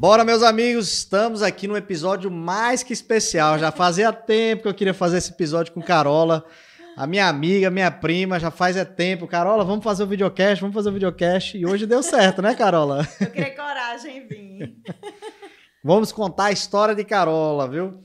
Bora, meus amigos, estamos aqui num episódio mais que especial. Já fazia tempo que eu queria fazer esse episódio com Carola, a minha amiga, minha prima, já faz é tempo. Carola, vamos fazer o videocast, vamos fazer o videocast. E hoje deu certo, né, Carola? Eu queria coragem em vir. Vamos contar a história de Carola, viu?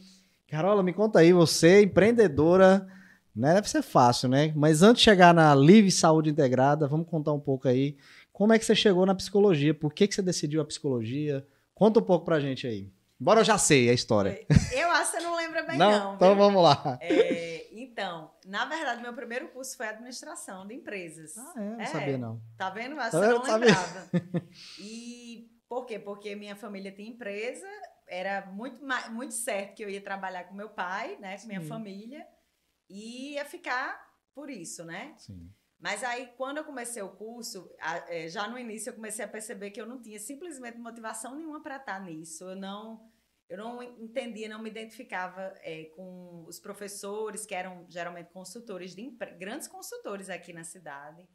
Carola, me conta aí, você é empreendedora, né? Deve ser fácil, né? Mas antes de chegar na Live Saúde Integrada, vamos contar um pouco aí como é que você chegou na psicologia, por que, que você decidiu a psicologia? Conta um pouco pra gente aí. Embora eu já sei a história. Eu acho que você não lembra bem, não. não então vamos lá. É, então, na verdade, meu primeiro curso foi administração de empresas. Ah, é? Não É. sabia não. Tá vendo? Acho que você vendo? não Sabia. lembrava. E por quê? Porque minha família tem empresa, era muito, muito certo que eu ia trabalhar com meu pai, né? Com minha Sim. família, e ia ficar por isso, né? Sim. Mas aí, quando eu comecei o curso, eh, já no início eu comecei a perceber que eu não tinha simplesmente motivação nenhuma para estar nisso. Eu não, eu não entendia, não me identificava eh, com os professores, que eram geralmente consultores, de grandes consultores aqui na cidade.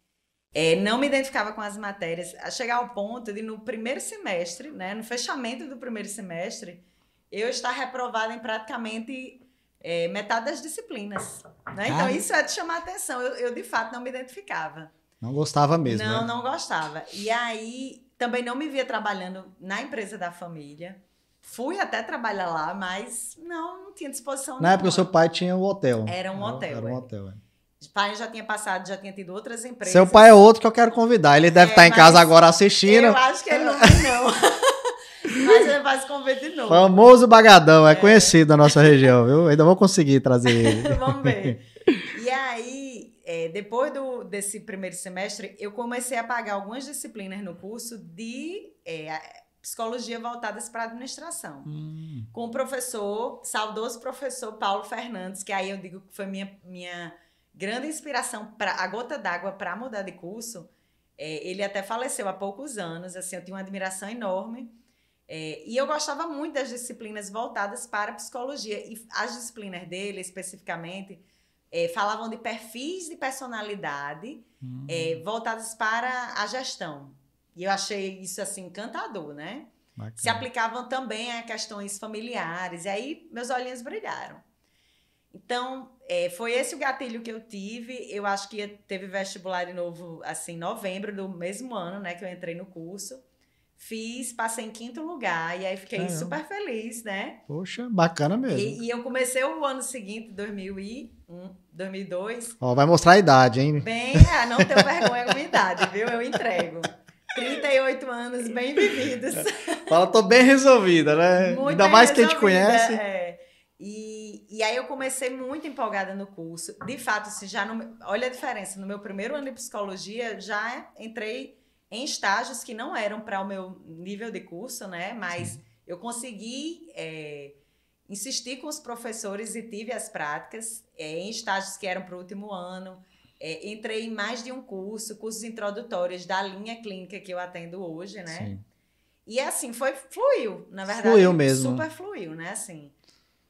Eh, não me identificava com as matérias, a chegar ao ponto de, no primeiro semestre, né, no fechamento do primeiro semestre, eu estar reprovada em praticamente eh, metade das disciplinas. Né? Então, isso é de chamar atenção. Eu, eu, de fato, não me identificava. Não gostava mesmo, não, né? não gostava. E aí, também não me via trabalhando na empresa da família. Fui até trabalhar lá, mas não, não tinha disposição Na época, o seu pai tinha o hotel. Era um hotel, Era um é. hotel, é. O pai já tinha passado, já tinha tido outras empresas. Seu pai é outro que eu quero convidar. Ele deve É, estar em casa agora assistindo. Eu acho que ele não vem, não. mas ele faz convite de novo. Famoso Bagadão, é, conhecido na nossa região, viu? Ainda vou conseguir trazer ele. Vamos ver. E aí, é, depois do, desse primeiro semestre, eu comecei a pagar algumas disciplinas no curso de é, psicologia voltadas para administração. Hum, Com o professor, saudoso professor Paulo Fernandes, que aí eu digo que foi minha, minha grande inspiração, para a gota d'água para mudar de curso. É, ele até faleceu há poucos anos, assim, eu tinha uma admiração enorme. É, e eu gostava muito das disciplinas voltadas para a psicologia. E as disciplinas dele, especificamente, é, falavam de perfis de personalidade hum. é, voltadas para a gestão. E eu achei isso, assim, encantador, né? Bacana. se aplicavam também a questões familiares. E aí meus olhinhos brilharam. Então, é, foi esse o gatilho que eu tive. Eu acho que teve vestibular de novo, assim, em novembro do mesmo ano, né, que eu entrei no curso. Fiz, passei em quinto lugar, e aí fiquei Caramba. super feliz, né? Poxa, bacana mesmo. E, e eu comecei o ano seguinte, 2001, 2002, Ó, vai mostrar a idade, hein? bem, ah, não tenho vergonha com a idade, viu? Eu entrego. 38 anos bem vividos. Fala, tô bem resolvida, né? Muito Ainda mais que a gente resolvida, conhece. é. E, e aí eu comecei muito empolgada no curso. De fato, assim, já no, olha a diferença. No meu primeiro ano de psicologia, já entrei em estágios que não eram para o meu nível de curso, né? Mas eu consegui é, insistir com os professores e tive as práticas é, em estágios que eram para o último ano. É, entrei em mais de um curso, cursos introdutórios da linha clínica que eu atendo hoje, né? Sim. E assim, foi, fluiu, na verdade. Fluiu mesmo. Super fluiu, né? Assim.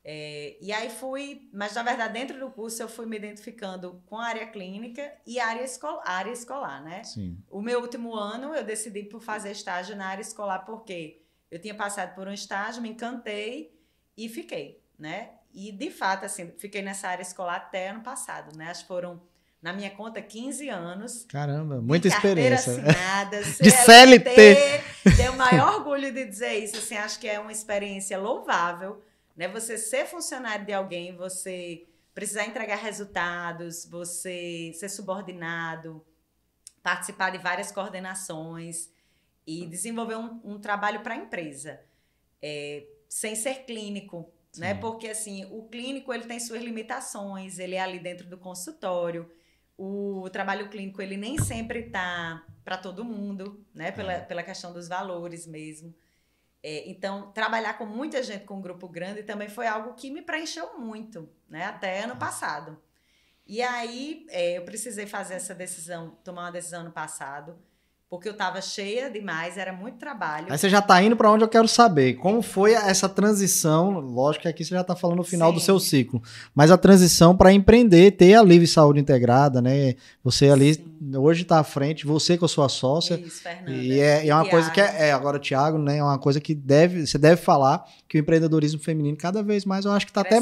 É, e aí fui, mas na verdade, dentro do curso eu fui me identificando com a área clínica e a área, escolar, área escolar, né? Sim. O meu último ano eu decidi por fazer estágio na área escolar porque eu tinha passado por um estágio, me encantei e fiquei, né? E de fato, assim, fiquei nessa área escolar até ano passado, né? Acho que foram, na minha conta, 15 anos Caramba, muita experiência. assinada, De CLT. Tenho o maior orgulho de dizer isso. Assim, acho que é uma experiência louvável, né? Você ser funcionário de alguém, você precisar entregar resultados, você ser subordinado, participar de várias coordenações e desenvolver um, um trabalho para a empresa, é, sem ser clínico, né? Sim. Porque assim, o clínico ele tem suas limitações, ele é ali dentro do consultório. O trabalho clínico ele nem sempre está para todo mundo, né? Pela, É. pela questão dos valores mesmo. É, então, trabalhar com muita gente com um grupo grande também foi algo que me preencheu muito, né? Até ano passado. E aí, é, eu precisei fazer essa decisão, tomar uma decisão no passado, porque eu estava cheia demais, era muito trabalho. Aí você já tá indo para onde eu quero saber. Como foi essa transição? Lógico que aqui você já tá falando no final do Sim. seu ciclo, mas a transição para empreender, ter a Livre Saúde Integrada, né? Você ali Sim. Hoje está à frente, você com a sua sócia. Isso, Fernanda. E é, e é uma Thiago. coisa que é, é, agora, Thiago, né? É uma coisa que deve, você deve falar que o empreendedorismo feminino, cada vez mais, eu acho que está até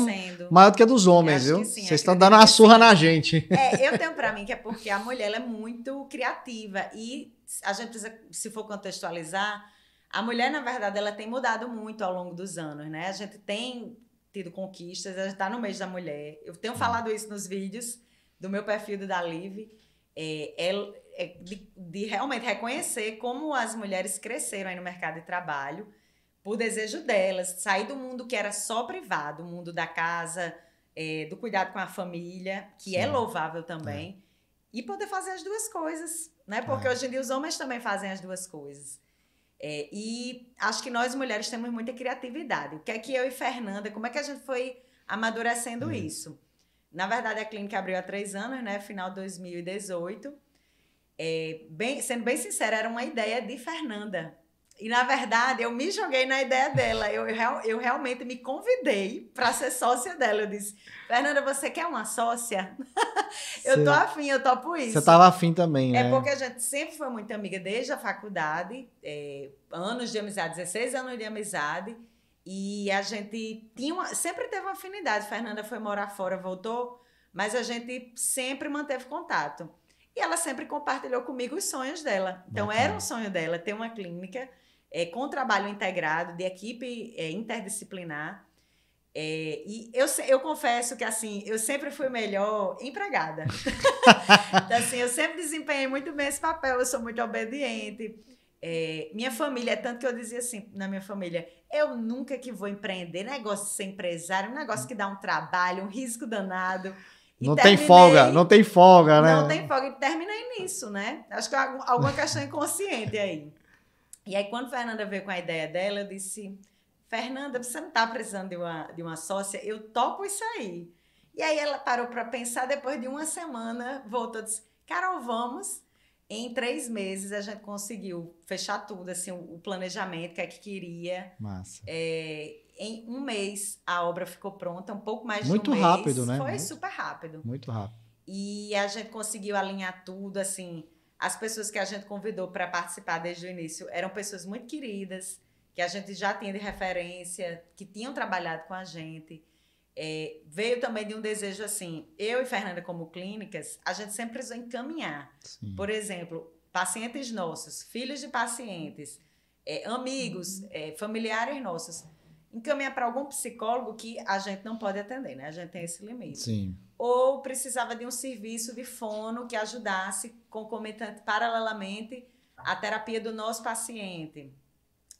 maior do que a dos homens, viu? sim, Vocês estão dando uma surra sim. na gente. É, eu tenho pra mim que é porque a mulher é muito criativa e a gente precisa, se for contextualizar, a mulher, na verdade, ela tem mudado muito ao longo dos anos, né? A gente tem tido conquistas, a gente tá no mês da mulher. Eu tenho falado isso nos vídeos do meu perfil do da Live, é, é- é de, de realmente reconhecer como as mulheres cresceram aí no mercado de trabalho por desejo delas, sair do mundo que era só privado, o mundo da casa, é, do cuidado com a família, que é Sim. louvável também, e poder fazer as duas coisas, né? Porque É. hoje em dia os homens também fazem as duas coisas. É, e acho que nós mulheres temos muita criatividade. O que é que eu e Fernanda, como é que a gente foi amadurecendo É. isso? Na verdade, a clínica abriu há três anos, né? Final de 2018. É, bem, sendo bem sincera, era uma ideia de Fernanda. E, na verdade, eu me joguei na ideia dela. Eu, real- eu realmente me convidei para ser sócia dela. Eu disse, Fernanda, você quer uma sócia? eu tô afim, eu topo isso. Você estava afim também, né? É porque a gente sempre foi muito amiga desde a faculdade, é, anos de amizade, 16 anos de amizade, e a gente tinha uma- sempre teve uma afinidade. Fernanda foi morar fora, voltou, mas a gente sempre manteve contato. E ela sempre compartilhou comigo os sonhos dela. Então Bacana. era um sonho dela ter uma clínica é, com trabalho integrado, de equipe é, interdisciplinar. É, e eu, eu confesso que assim, eu sempre fui melhor empregada. Então, assim, eu sempre desempenhei muito bem esse papel, eu sou muito obediente. É, minha família, é tanto que eu dizia assim na minha família, eu nunca que vou empreender, negócio de ser empresário, um negócio que dá um trabalho, um risco danado. Não tem terminei- folga, não tem folga, né? não tem folga. E terminei nisso, né? Acho que algum- alguma questão inconsciente aí. E aí, quando Fernanda veio com a ideia dela, eu disse: Fernanda, você não tá precisando de uma, de uma sócia? Eu topo isso aí. E aí ela parou para pensar, depois de uma semana, voltou e disse: Carol, vamos. Em três meses a gente conseguiu fechar tudo, assim, o planejamento, que é que queria. Massa. É, em um mês a obra ficou pronta, um pouco mais Muito de um mês. rápido, né? Foi Muito. super rápido. Muito rápido. E a gente conseguiu alinhar tudo, assim. As pessoas que a gente convidou para participar desde o início eram pessoas muito queridas, que a gente já tinha de referência, que tinham trabalhado com a gente. É, veio também de um desejo assim, eu e Fernanda como clínicas, a gente sempre precisou encaminhar. Sim. Por exemplo, pacientes nossos, filhos de pacientes, é, amigos, é, familiares nossos, encaminhar para algum psicólogo que a gente não pode atender, né? A gente tem esse limite Sim. ou precisava de um serviço de fono que ajudasse concomitante paralelamente à terapia do nosso paciente,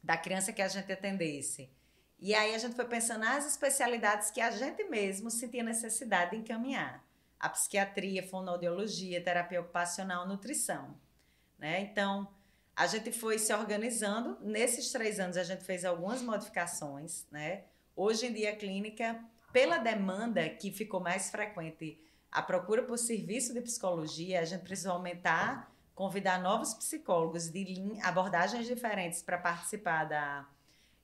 da criança que a gente atendesse. E aí a gente foi pensando nas especialidades que a gente mesmo sentia necessidade de encaminhar. A psiquiatria, fonoaudiologia, terapia ocupacional, nutrição. Né? Então, a gente foi se organizando. Nesses três anos, a gente fez algumas modificações. Né? Hoje em dia, a clínica pela demanda que ficou mais frequente, a procura por serviço de psicologia, a gente precisou aumentar, convidar novos psicólogos de abordagens diferentes para participar da,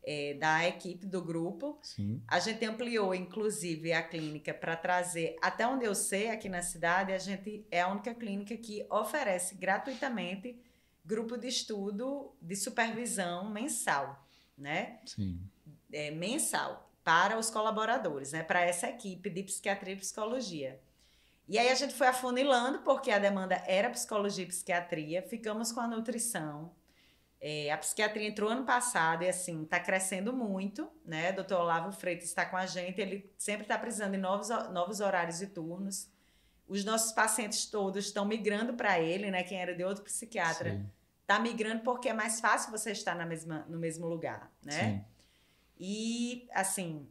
eh, da equipe do grupo. Sim. A gente ampliou, inclusive, a clínica para trazer, até onde eu sei, aqui na cidade, a gente é a única clínica que oferece gratuitamente grupo de estudo de supervisão mensal, né? Sim. é, mensal para os colaboradores, né? Para essa equipe de psiquiatria e psicologia. E aí a gente foi afunilando, porque a demanda era psicologia e psiquiatria, ficamos com a nutrição. É, a psiquiatria entrou ano passado e assim, está crescendo muito, né? Doutor Olavo Freitas está com a gente, ele sempre está precisando de novos, novos horários e turnos. Os nossos pacientes todos estão migrando para ele, né? Quem era de outro psiquiatra está migrando porque é mais fácil você estar na mesma, no mesmo lugar, né? Sim. E, assim,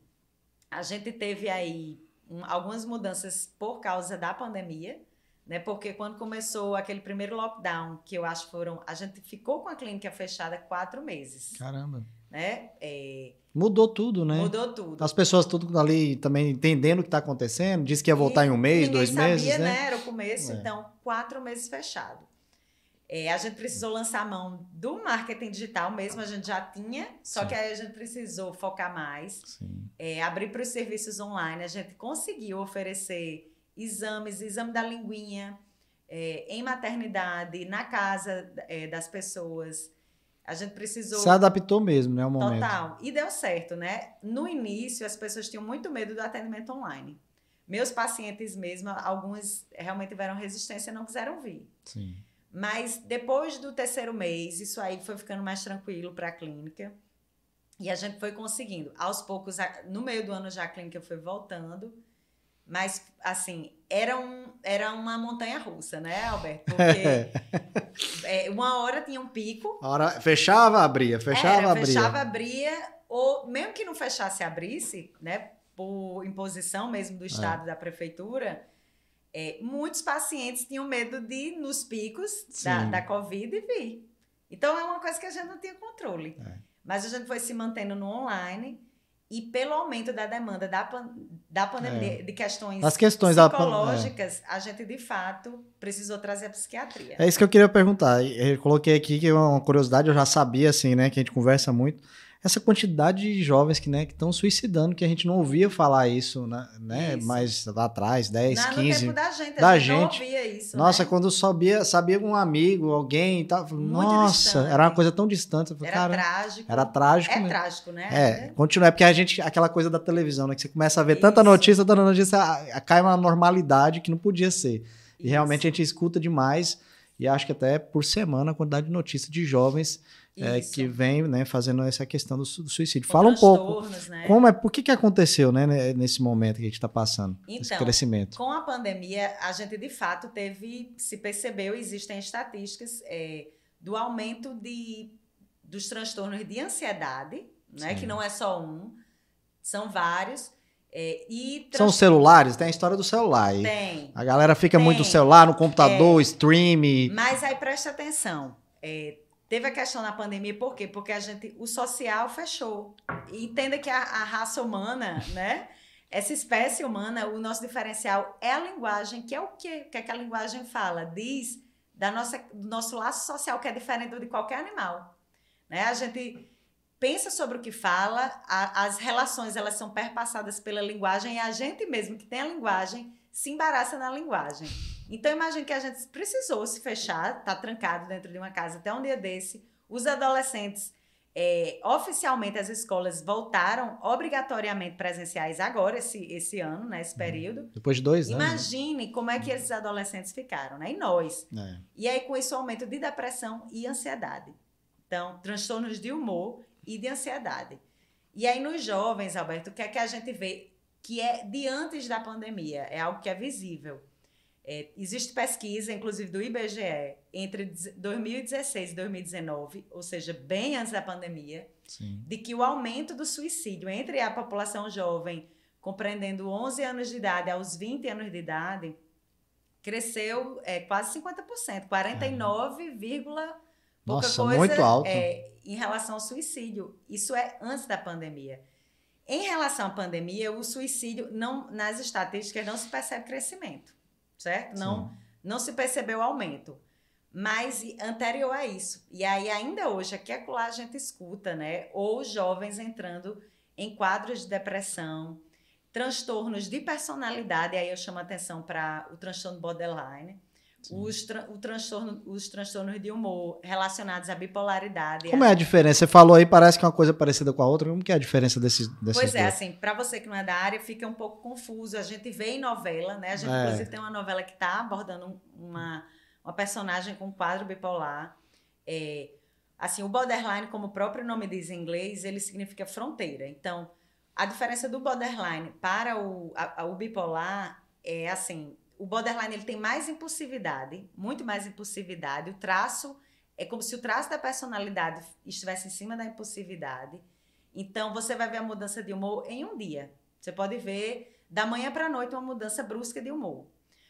a gente teve aí um- algumas mudanças por causa da pandemia, né? Porque quando começou aquele primeiro lockdown, que eu acho que foram. A gente ficou com a clínica fechada quatro meses, Caramba. né? É, Mudou tudo, né? mudou tudo. As pessoas tudo ali também entendendo o que está acontecendo. Disse que ia voltar E em um mês, dois sabia, meses, né? Era o começo, É. então, quatro meses fechado. É, a gente precisou lançar a mão do marketing digital mesmo, a gente já tinha, só Sim. que aí a gente precisou focar mais. Sim. é, abrir para os serviços online, a gente conseguiu oferecer exames, exame da linguinha, é, em maternidade, na casa é, das pessoas. A gente precisou. Se adaptou mesmo, né? O momento. Total. E deu certo, né? No início, as pessoas tinham muito medo do atendimento online. Meus pacientes mesmo, alguns realmente tiveram resistência e não quiseram vir. Sim. Mas depois do terceiro mês, isso aí foi ficando mais tranquilo para a clínica. E a gente foi conseguindo. Aos poucos, no meio do ano já a clínica foi voltando. Mas, assim, era, um, era uma montanha russa, né, Alberto? Porque é, uma hora tinha um pico. A hora fechava, abria, fechava, era, abria. Fechava, abria. Ou mesmo que não fechasse, abrisse, né? Por imposição mesmo do Estado, é. da Prefeitura, é, muitos pacientes tinham medo de ir nos picos da, da Covid e vir. Então, é uma coisa que a gente não tinha controle. É. Mas a gente foi se mantendo no online e pelo aumento da demanda da, da pandemia, é. de questões, As questões psicológicas, da, é. a gente de fato precisou trazer a psiquiatria. É isso que eu queria perguntar. Eu coloquei aqui que é uma curiosidade, eu já sabia assim, né, que a gente conversa muito essa quantidade de jovens que né, estão suicidando, que a gente não ouvia falar isso, né? né isso. Mais lá atrás, 10, não, 15. No tempo da gente, da gente, não ouvia isso. Nossa, né? quando sabia, sabia um amigo, alguém e tal. Nossa, distante. era uma coisa tão distante. Falei, era trágico. Era trágico. É né? trágico, né? É, continua, é porque a gente, aquela coisa da televisão, né? Que você começa a ver isso. tanta notícia, tanta notícia, cai uma normalidade que não podia ser. E isso. realmente a gente escuta demais. E acho que até por semana a quantidade de notícias de jovens é, que vem né, fazendo essa questão do, do suicídio. Com Fala um pouco né? como é, por que, que aconteceu né, nesse momento que a gente está passando, então, esse crescimento. Com a pandemia, a gente de fato teve, se percebeu, existem estatísticas é, do aumento de, dos transtornos de ansiedade, né, que não é só um, são vários. É, e São celulares? Tem a história do celular. Tem. A galera fica tem. muito no celular, no computador, é, stream. Mas aí presta atenção. É, Teve a questão na pandemia, por quê? Porque a gente, o social fechou. Entenda que a, a raça humana, né? Essa espécie humana, o nosso diferencial é a linguagem, que é o quê? O que, é que a linguagem fala? Diz da nossa, do nosso laço social, que é diferente do de qualquer animal. Né? A gente pensa sobre o que fala, a, as relações elas são perpassadas pela linguagem e a gente mesmo que tem a linguagem se embaraça na linguagem. Então, imagine que a gente precisou se fechar, tá trancado dentro de uma casa até um dia desse. Os adolescentes, é, oficialmente, as escolas voltaram obrigatoriamente presenciais agora, esse, esse ano, né, esse uhum. período. Depois de dois anos. Imagine como é que esses adolescentes ficaram, né? E nós. É. E aí, com isso, aumento de depressão e ansiedade. Então, transtornos de humor e de ansiedade. E aí, nos jovens, Alberto, o que é que a gente vê que é de antes da pandemia? É algo que é visível é, existe pesquisa, inclusive do IBGE, entre 2016 e 2019, ou seja, bem antes da pandemia, Sim. de que o aumento do suicídio entre a população jovem, compreendendo 11 anos de idade aos 20 anos de idade, cresceu é, quase 50%, 49, pouca Nossa, coisa muito alto. É, em relação ao suicídio. Isso é antes da pandemia. Em relação à pandemia, o suicídio, não, nas estatísticas, não se percebe crescimento certo? Não, não se percebeu aumento. Mas anterior a isso. E aí, ainda hoje, aqui é a gente escuta, né? Ou jovens entrando em quadros de depressão, transtornos de personalidade, aí eu chamo a atenção para o transtorno borderline os, tra o transtorno, os transtornos de humor relacionados à bipolaridade. Como é a diferença? Você falou aí, parece que é uma coisa parecida com a outra. Como que é a diferença desses, desses Pois é, assim, para você que não é da área, fica um pouco confuso. A gente vê em novela, né? A gente, é. inclusive, tem uma novela que está abordando uma, uma personagem com quadro bipolar. É, assim, o borderline, como o próprio nome diz em inglês, ele significa fronteira. Então, a diferença do borderline para o, a, a, o bipolar é assim, o borderline ele tem mais impulsividade, muito mais impulsividade. O traço é como se o traço da personalidade estivesse em cima da impulsividade. Então você vai ver a mudança de humor em um dia. Você pode ver da manhã para a noite uma mudança brusca de humor.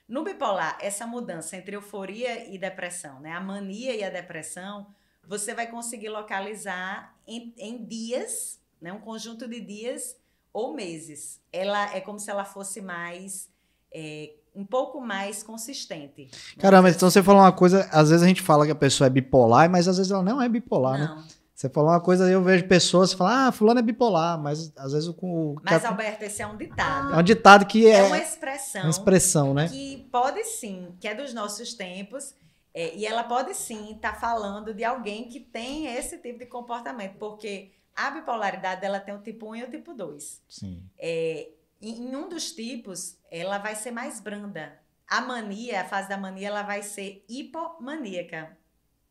No bipolar, essa mudança entre euforia e depressão, né? a mania e a depressão, você vai conseguir localizar em, em dias, né? um conjunto de dias ou meses. Ela é como se ela fosse mais é, um pouco mais consistente. Caramba, então você falou uma coisa, às vezes a gente fala que a pessoa é bipolar, mas às vezes ela não é bipolar, né? não. né? Você falou uma coisa, eu vejo pessoas falar, ah, fulano é bipolar, mas às vezes o. Mas, Alberto, esse é um ditado. É um ditado que é. É uma expressão. Uma expressão, né? Que pode sim, que é dos nossos tempos, é, e ela pode sim estar tá falando de alguém que tem esse tipo de comportamento, porque a bipolaridade ela tem o tipo 1 e o tipo 2. Sim. É, em, um dos tipos, ela vai ser mais branda. A mania, a fase da mania, ela vai ser hipomaníaca,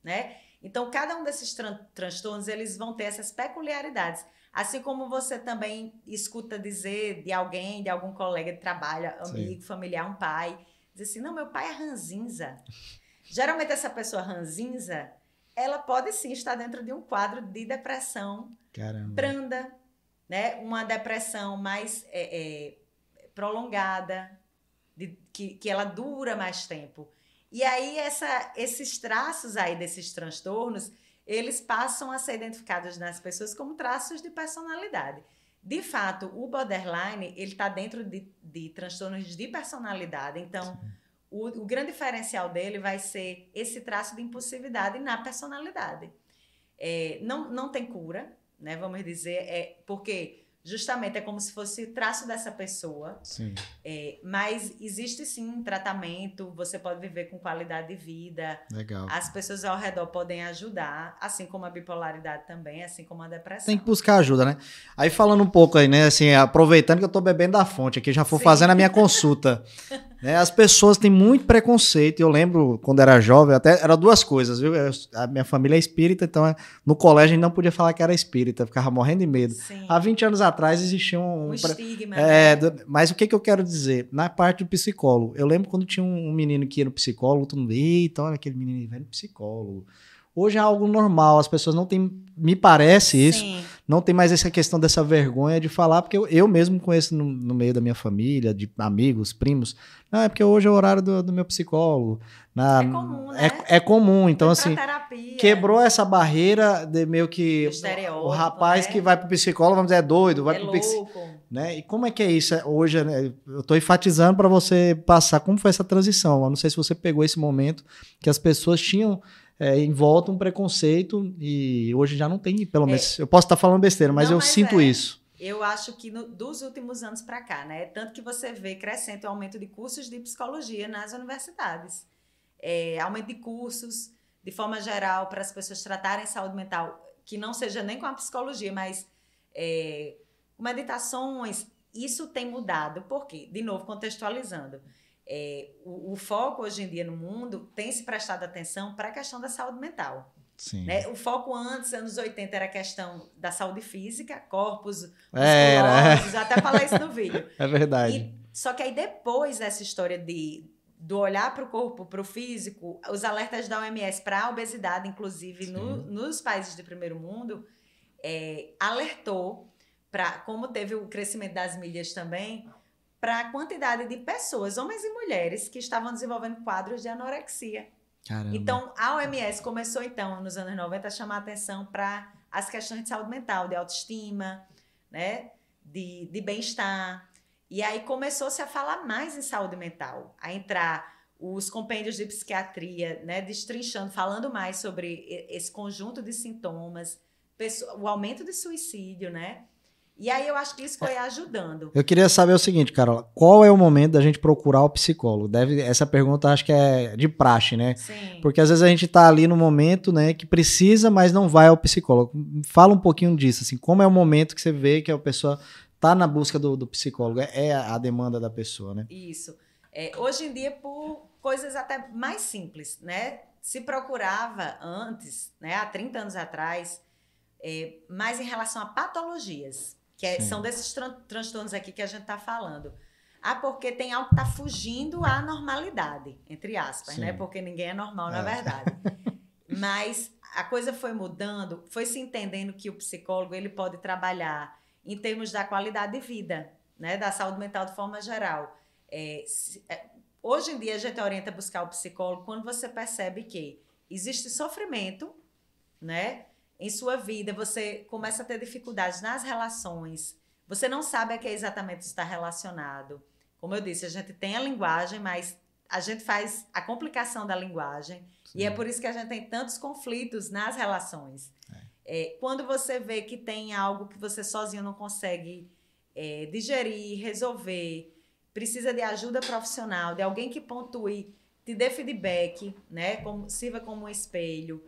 né? Então, cada um desses tran transtornos, eles vão ter essas peculiaridades. Assim como você também escuta dizer de alguém, de algum colega de trabalho, amigo, Sim. familiar, um pai, diz assim, não, meu pai é ranzinza. Geralmente essa pessoa ranzinza, ela pode sim estar dentro de um quadro de depressão Caramba. branda, né? Uma depressão mais é, é, prolongada, de, que, que ela dura mais tempo. E aí essa, esses traços aí desses transtornos, eles passam a ser identificados nas pessoas como traços de personalidade. De fato, o borderline, ele está dentro de, de transtornos de personalidade. Então, o, o, grande diferencial dele vai ser esse traço de impulsividade na personalidade. É, não, não tem cura, né? Vamos dizer, é porque justamente é como se fosse traço dessa pessoa. Sim. É, mas existe sim um tratamento, você pode viver com qualidade de vida. Legal. As pessoas ao redor podem ajudar, assim como a bipolaridade também, assim como a depressão. Tem que buscar ajuda, né? Aí falando um pouco aí, né, assim, aproveitando que eu tô bebendo da fonte aqui, já sim. fazendo a minha consulta. né, as pessoas têm muito preconceito. Eu lembro quando era jovem, até era duas coisas, viu? Eu, a minha família é espírita, então é, no colégio a gente não podia falar que era espírita, ficava morrendo de medo. Sim. Há 20 anos atrás existia um. Um estigma. É, né? mas o que, que eu quero dizer? Na parte do psicólogo, eu lembro quando tinha um, menino que ia no psicólogo, todo mundo, eita, olha aquele menino vai no psicólogo. Hoje é algo normal, as pessoas não têm, me parece isso, Sim. Não tem mais essa questão dessa vergonha de falar, porque eu, eu mesmo conheço no, no, meio da minha família, de amigos, primos, não, é porque hoje é o horário do, do meu psicólogo. Na, é comum, né? É, é comum, então assim, quebrou essa barreira de meio que o, o rapaz né? que vai pro psicólogo, vamos dizer, é doido, vai é pro louco. Né? E como é que é isso é, hoje? Né? Eu estou enfatizando para você passar como foi essa transição. Eu não sei se você pegou esse momento que as pessoas tinham é, um preconceito e hoje já não tem, pelo menos. É. Eu posso estar falando besteira, mas não, eu mas sinto é. isso. Eu acho que no, dos últimos anos para cá, né? Tanto que você vê crescente o aumento de cursos de psicologia nas universidades. É, aumento de cursos, de forma geral, para as pessoas tratarem saúde mental, que não seja nem com a psicologia, mas é, meditações. Isso tem mudado. Por quê? De novo, contextualizando é, o, o, foco hoje em dia no mundo tem se prestado atenção para a questão da saúde mental. Sim. Né? O foco antes, anos 80, era a questão da saúde física, corpos era. musculosos, até falar isso no vídeo. É verdade. E, só que aí depois dessa história de do olhar para o corpo, para o físico, os alertas da OMS para a obesidade, inclusive no, nos países de primeiro mundo, é, alertou para como teve o crescimento das mídias também, para a quantidade de pessoas, homens e mulheres, que estavam desenvolvendo quadros de anorexia. Caramba. Então, a OMS começou, então, nos anos 90, a chamar a atenção para as questões de saúde mental, de autoestima, né? de, de bem-estar. E aí começou-se a falar mais em saúde mental, a entrar os compêndios de psiquiatria, né, destrinchando, falando mais sobre esse conjunto de sintomas, o aumento de suicídio, né? E aí eu acho que isso foi ajudando. Eu queria saber o seguinte, Carol, qual é o momento da gente procurar o psicólogo? Deve, essa pergunta acho que é de praxe, né? Sim. Porque às vezes a gente está ali no momento, né, que precisa, mas não vai ao psicólogo. Fala um pouquinho disso, assim, como é o momento que você vê que a pessoa está na busca do, do, psicólogo? É a demanda da pessoa, né? Isso. É, hoje em dia, por coisas até mais simples, né? Se procurava antes, né, há 30 anos atrás, é, mais em relação a patologias que é, são desses tran transtornos aqui que a gente está falando. Ah, porque tem algo que está fugindo à normalidade, entre aspas, né? Sim. né? Porque ninguém é normal, é. na verdade. Mas a coisa foi mudando, foi se entendendo que o psicólogo ele pode trabalhar em termos da qualidade de vida, né? Da saúde mental de forma geral. É, se, é, hoje em dia a gente orienta a buscar o psicólogo quando você percebe que existe sofrimento, né? Em sua vida, você começa a ter dificuldades nas relações, você não sabe a que exatamente está relacionado. Como eu disse, a gente tem a linguagem, mas a gente faz a complicação da linguagem. Sim. E é por isso que a gente tem tantos conflitos nas relações. É. É, quando você vê que tem algo que você sozinho não consegue é, digerir, resolver, precisa de ajuda profissional, de alguém que pontue, te dê feedback, né? Como, sirva como um espelho,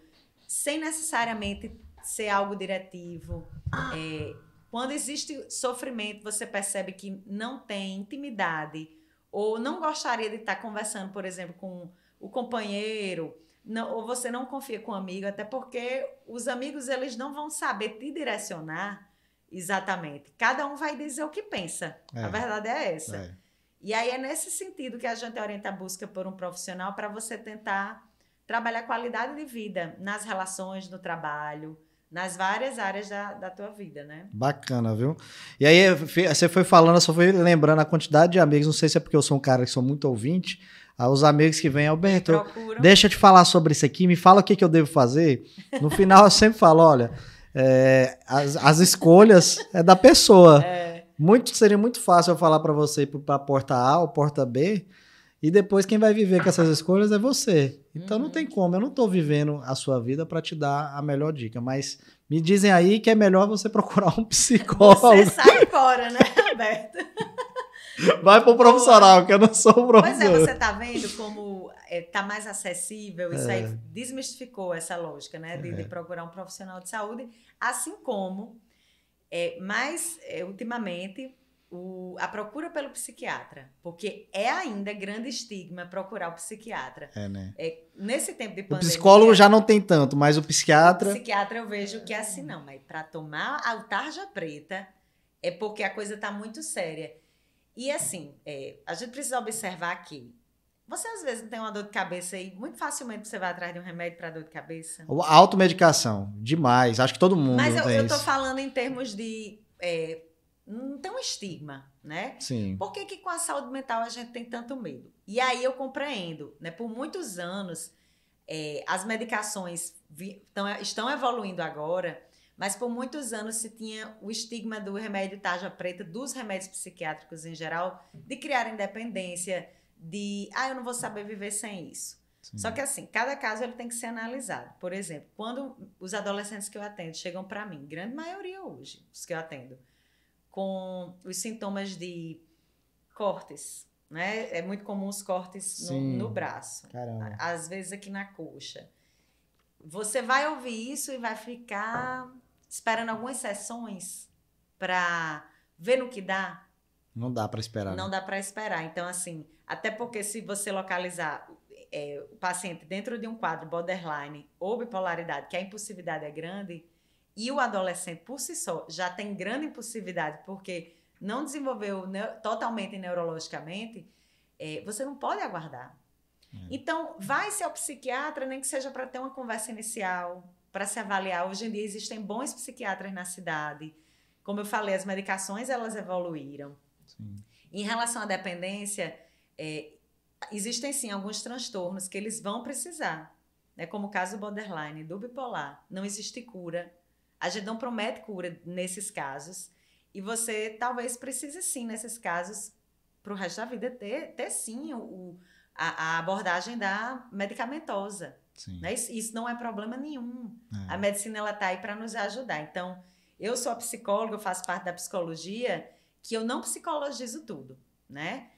sem necessariamente ser algo diretivo. É, quando existe sofrimento, você percebe que não tem intimidade ou não gostaria de estar conversando, por exemplo, com o companheiro, não, ou você não confia com o amigo, até porque os amigos eles não vão saber te direcionar exatamente. Cada um vai dizer o que pensa. É, a verdade é essa. É. E aí é nesse sentido que a gente orienta a busca por um profissional para você tentar trabalhar qualidade de vida nas relações, no trabalho, nas várias áreas da, da tua vida, né? Bacana, viu? E aí, você foi falando, só fui lembrando a quantidade de amigos, não sei se é porque eu sou um cara que sou muito ouvinte, os amigos que vêm, Alberto, deixa eu te falar sobre isso aqui, me fala o que, que eu devo fazer. No final eu sempre falo, olha, é, as, as escolhas é da pessoa. É. Muito, seria muito fácil eu falar para você ir para porta A ou porta B, e depois quem vai viver com essas escolhas é você. Então uhum. não tem como, eu não estou vivendo a sua vida para te dar a melhor dica, mas me dizem aí que é melhor você procurar um psicólogo. Você sai fora, né, Alberto? Vai pro profissional, que eu não sou profissional. Pois é, você tá vendo como é, tá mais acessível, isso é. aí desmistificou essa lógica, né, de, é. de, procurar um profissional de saúde, assim como, é, mais é, ultimamente, o, a procura pelo psiquiatra, porque é ainda grande estigma procurar o psiquiatra. É, né? É, nesse tempo de pandemia... O psicólogo já não tem tanto, mas o psiquiatra... O psiquiatra eu vejo que é assim, não, mas para tomar a tarja preta é porque a coisa tá muito séria. E assim, é, a gente precisa observar que você às vezes tem uma dor de cabeça e muito facilmente você vai atrás de um remédio para dor de cabeça. Automedicação, demais. Acho que todo mundo. Mas eu, eu tô falando em termos de. É, não tem um estigma, né? Sim. Por que, que com a saúde mental a gente tem tanto medo? E aí eu compreendo, né? Por muitos anos, é, as medicações vi, tão, estão evoluindo agora mas por muitos anos se tinha o estigma do remédio tarja preta, dos remédios psiquiátricos em geral, de criar independência, de, ah, eu não vou saber viver sem isso. Sim. Só que assim, cada caso ele tem que ser analisado. Por exemplo, quando os adolescentes que eu atendo chegam para mim, grande maioria hoje, os que eu atendo, com os sintomas de cortes, né? É muito comum os cortes no, no, braço, Caramba. às vezes aqui na coxa. Você vai ouvir isso e vai ficar esperando algumas sessões para ver no que dá. Não dá para esperar. Não né? dá para esperar. Então, assim, até porque se você localizar é, o paciente dentro de um quadro borderline ou bipolaridade, que a impulsividade é grande, e o adolescente por si só já tem grande impulsividade porque não desenvolveu totalmente neurologicamente, é, você não pode aguardar. É. Então, vai-se ao psiquiatra, nem que seja para ter uma conversa inicial, para se avaliar. Hoje em dia existem bons psiquiatras na cidade. Como eu falei, as medicações elas evoluíram. Sim. Em relação à dependência, é, existem sim alguns transtornos que eles vão precisar, né? como o caso do borderline, do bipolar. Não existe cura. A gente não promete cura nesses casos. E você talvez precise sim, nesses casos, para o resto da vida, ter, ter sim o, a, a abordagem da medicamentosa. Né? Isso, isso, não é problema nenhum. É. A medicina ela está aí para nos ajudar. Então, eu sou psicóloga, eu faço parte da psicologia, que eu não psicologizo tudo, né?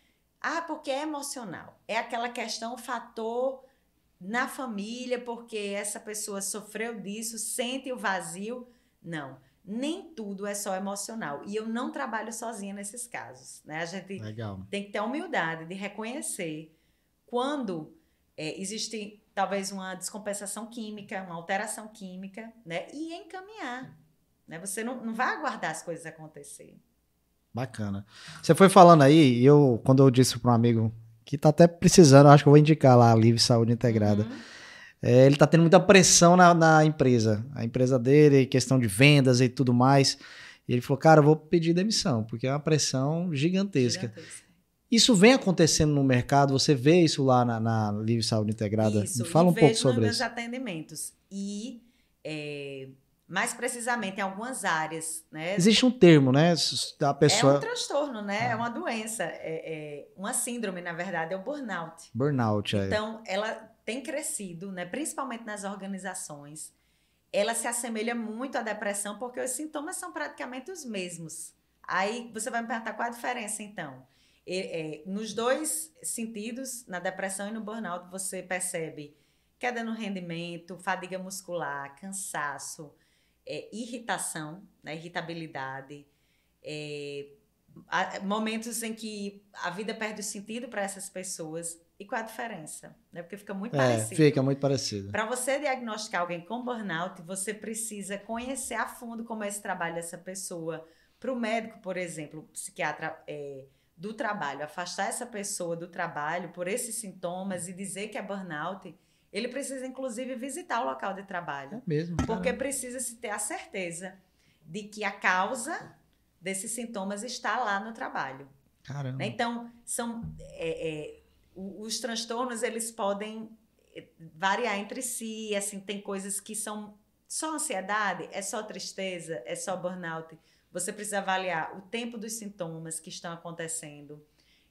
Ah, porque é emocional. É aquela questão, o fator na família, porque essa pessoa sofreu disso, sente o vazio. Não, nem tudo é só emocional. E eu não trabalho sozinha nesses casos. Né? A gente Legal. tem que ter a humildade de reconhecer quando é, existe talvez uma descompensação química, uma alteração química, né? E encaminhar. Né? Você não, não vai aguardar as coisas acontecerem. Bacana. Você foi falando aí, e eu, quando eu disse para um amigo que tá até precisando, acho que eu vou indicar lá a Livre Saúde Integrada. Uhum. É, ele tá tendo muita pressão na, na, empresa. A empresa dele, questão de vendas e tudo mais. E ele falou, cara, eu vou pedir demissão, porque é uma pressão gigantesca. gigantesca. Isso vem acontecendo no mercado? Você vê isso lá na, na Livre Saúde Integrada? Isso, Me fala um pouco sobre isso. atendimentos. E, é, mais precisamente, em algumas áreas. Né? Existe um termo, né? Da pessoa... É um transtorno, né? Ah. É uma doença. É, é, uma síndrome, na verdade, é o burnout. Burnout, é. Então, ela tem crescido, né? principalmente nas organizações. ela se assemelha muito à depressão porque os sintomas são praticamente os mesmos. Aí você vai me perguntar qual a diferença então. É, nos dois sentidos, na depressão e no burnout, você percebe queda no rendimento, fadiga muscular, cansaço, é, irritação, né, irritabilidade, é, momentos em que a vida perde o sentido para essas pessoas. E qual a diferença? Né? Porque fica muito é, parecido. Fica muito parecido. Para você diagnosticar alguém com burnout, você precisa conhecer a fundo como é esse trabalho dessa pessoa. Para o médico, por exemplo, psiquiatra é, do trabalho, afastar essa pessoa do trabalho por esses sintomas e dizer que é burnout, ele precisa, inclusive, visitar o local de trabalho. É mesmo. Porque precisa se ter a certeza de que a causa desses sintomas está lá no trabalho. Caramba. Né? Então, são é, é, os transtornos eles podem é, variar entre si, assim, tem coisas que são só ansiedade, é só tristeza, é só burnout. Você precisa avaliar o tempo dos sintomas que estão acontecendo.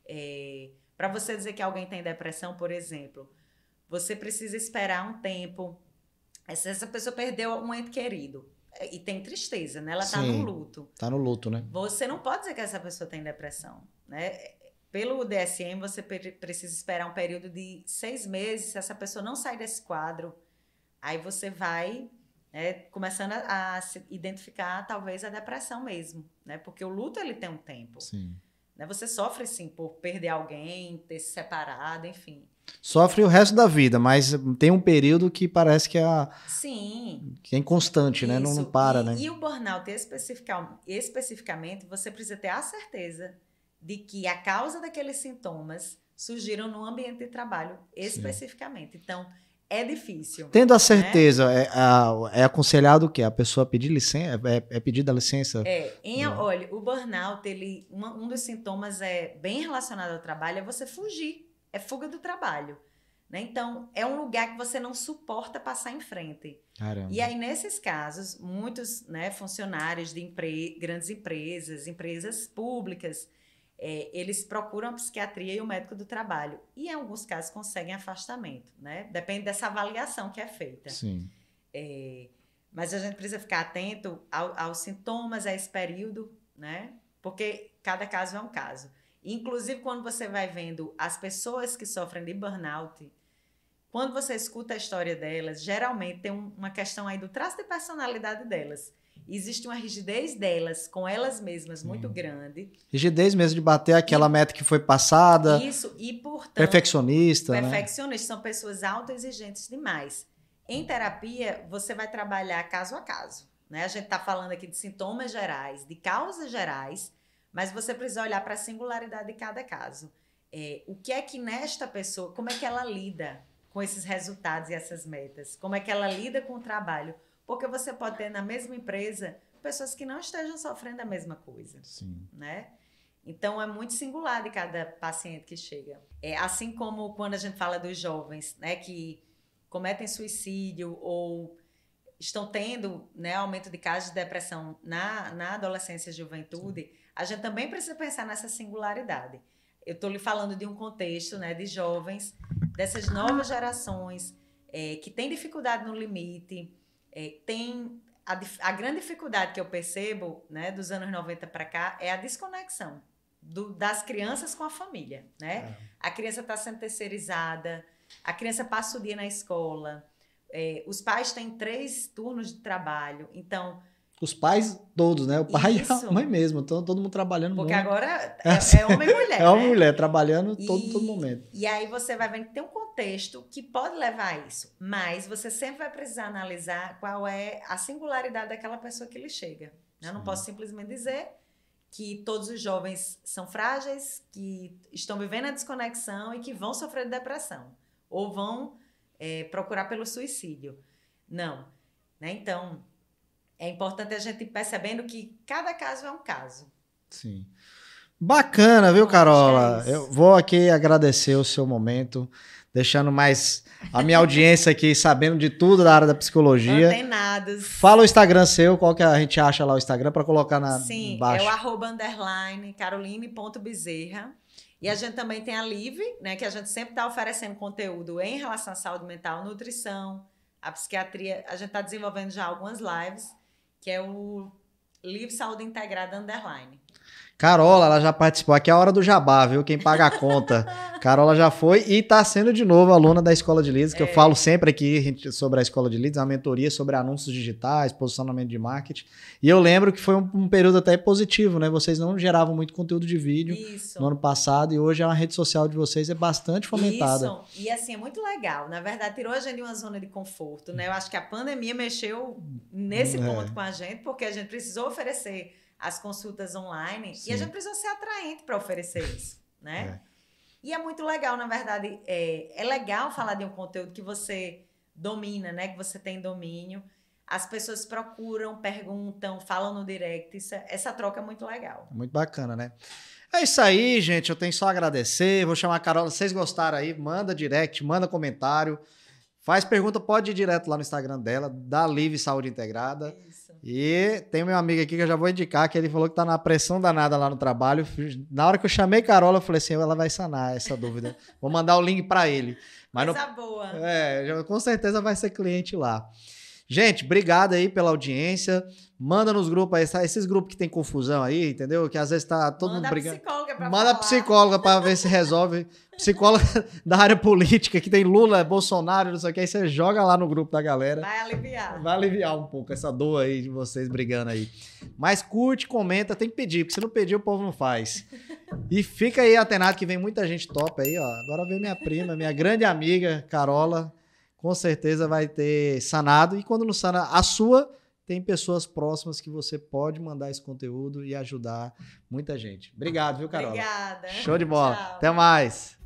É, Para você dizer que alguém tem depressão, por exemplo, você precisa esperar um tempo. Se essa pessoa perdeu um ente querido é, e tem tristeza, né? Ela está no luto. Está no luto, né? Você não pode dizer que essa pessoa tem depressão, né? Pelo DSM, você precisa esperar um período de seis meses. Se essa pessoa não sair desse quadro, aí você vai né, começando a, a, se identificar talvez a depressão mesmo, né? Porque o luto ele tem um tempo. Sim. Né? Você sofre sim por perder alguém, ter se separado, enfim. Sofre o resto da vida, mas tem um período que parece que é, a, sim. Que é inconstante, né? Não, não para, e, né? E o burnout especificamente, você precisa ter a certeza de que a causa daqueles sintomas surgiram no ambiente de trabalho especificamente. Sim. Então, é difícil. Tendo a né? certeza, né? é, é, aconselhado o quê? A pessoa pedir licença? É, é pedida a licença? É, em, olha, o burnout, ele, uma, um dos sintomas é bem relacionado ao trabalho, é você fugir. É fuga do trabalho. Né? Então, é um lugar que você não suporta passar em frente. Caramba. E aí, nesses casos, muitos né, funcionários de empre grandes empresas, empresas públicas, é, eles procuram a psiquiatria e o médico do trabalho. E, em alguns casos, conseguem afastamento, né? Depende dessa avaliação que é feita. Sim. É, mas a gente precisa ficar atento ao, aos sintomas, a esse período, né? Porque cada caso é um caso. Inclusive, quando você vai vendo as pessoas que sofrem de burnout, quando você escuta a história delas, geralmente tem uma questão aí do traço de personalidade delas existe uma rigidez delas com elas mesmas muito grande. Rigidez mesmo de bater aquela e, meta que foi passada. Isso, e portanto. Perfeccionista. Perfeccionistas né? são pessoas autoexigentes demais. Em terapia, você vai trabalhar caso a caso. Né? A gente está falando aqui de sintomas gerais, de causas gerais, mas você precisa olhar para a singularidade de cada caso. É, o que é que nesta pessoa, como é que ela lida com esses resultados e essas metas? Como é que ela lida com o trabalho? Porque você pode ter na mesma empresa pessoas que não estejam sofrendo a mesma coisa. Sim. Né? Então é muito singular de cada paciente que chega. É assim como quando a gente fala dos jovens, né, que cometem suicídio ou estão tendo, né, aumento de casos de depressão na, na adolescência e juventude, Sim. a gente também precisa pensar nessa singularidade. Eu estou lhe falando de um contexto, né, de jovens dessas novas gerações é, que têm dificuldade no limite, é, tem a, a, grande dificuldade que eu percebo, né, dos anos 90 para cá, é a desconexão do, das crianças com a família, né? É. A criança está sendo terceirizada, a criança passa o dia na escola, é, os pais têm três turnos de trabalho, então os pais todos, né? O pai Isso. e a mãe mesmo. Então, todo mundo trabalhando Porque muito. agora é, é homem e mulher. é homem e mulher, trabalhando todo, e, todo momento. E aí você vai vendo que tem um contexto que pode levar a isso. Mas você sempre vai precisar analisar qual é a singularidade daquela pessoa que lhe chega. Né? Eu não posso simplesmente dizer que todos os jovens são frágeis, que estão vivendo a desconexão e que vão sofrer de depressão. Ou vão é, procurar pelo suicídio. Não. Né? Então, é importante a gente ir percebendo que cada caso é um caso. Sim. Bacana, viu, Carola? É eu vou aqui agradecer o seu momento, deixando mais a minha audiência aqui sabendo de tudo da área da psicologia. Antenados. Fala o Instagram seu, qual que a gente acha lá o Instagram para colocar na Sim, embaixo. é o arroba underline caroline.bezerra. E a gente também tem a Live, né, que a gente sempre está oferecendo conteúdo em relação à saúde mental, nutrição, a psiquiatria, a gente está desenvolvendo já algumas lives, que é o Livre Saúde Integrada Underline. Carola, ela já participou. Aqui é a hora do jabá, viu? Quem paga a conta. Carola já foi e está sendo de novo aluna da Escola de Leads, que é. eu falo sempre aqui sobre a Escola de Leads, a mentoria sobre anúncios digitais, posicionamento de marketing. E eu lembro que foi um, um, período até positivo, né? Vocês não geravam muito conteúdo de vídeo Isso. no ano passado e hoje a rede social de vocês é bastante fomentada. Isso. E assim, é muito legal. Na verdade, tirou a gente de uma zona de conforto, né? Eu acho que a pandemia mexeu nesse é. ponto com a gente, porque a gente precisou oferecer as consultas online Sim. e a gente precisa ser atraente para oferecer isso, né? É. E é muito legal, na verdade, é, é legal falar de um conteúdo que você domina, né? Que você tem domínio. As pessoas procuram, perguntam, falam no direct. Isso, é, essa troca é muito legal. Muito bacana, né? É isso aí, gente. Eu tenho só a agradecer. Vou chamar a Carol. Vocês gostaram aí? Manda direct, manda comentário. Faz pergunta, pode ir direto lá no Instagram dela, da Live Saúde Integrada. Isso. E tem meu amigo aqui que eu já vou indicar, que ele falou que tá na pressão danada lá no trabalho. Na hora que eu chamei Carola, eu falei assim: ela vai sanar essa dúvida. vou mandar o link para ele. Mas Coisa boa. É, com certeza vai ser cliente lá. Gente, obrigado aí pela audiência. Manda nos grupos aí, esses grupos que tem confusão aí, entendeu? Que às vezes tá todo Manda mundo brigando. Psicóloga pra Manda falar. psicóloga para ver se resolve. Psicóloga da área política, que tem Lula, Bolsonaro, não sei o que, aí você joga lá no grupo da galera. Vai aliviar. Vai aliviar um pouco essa dor aí de vocês brigando aí. Mas curte, comenta, tem que pedir, porque se não pedir, o povo não faz. E fica aí atenado que vem muita gente top aí, ó. Agora vem minha prima, minha grande amiga, Carola com certeza vai ter sanado. E quando não sana a sua, tem pessoas próximas que você pode mandar esse conteúdo e ajudar muita gente. Obrigado, viu, Carol? Obrigada. Show de bola. Tchau. Até mais.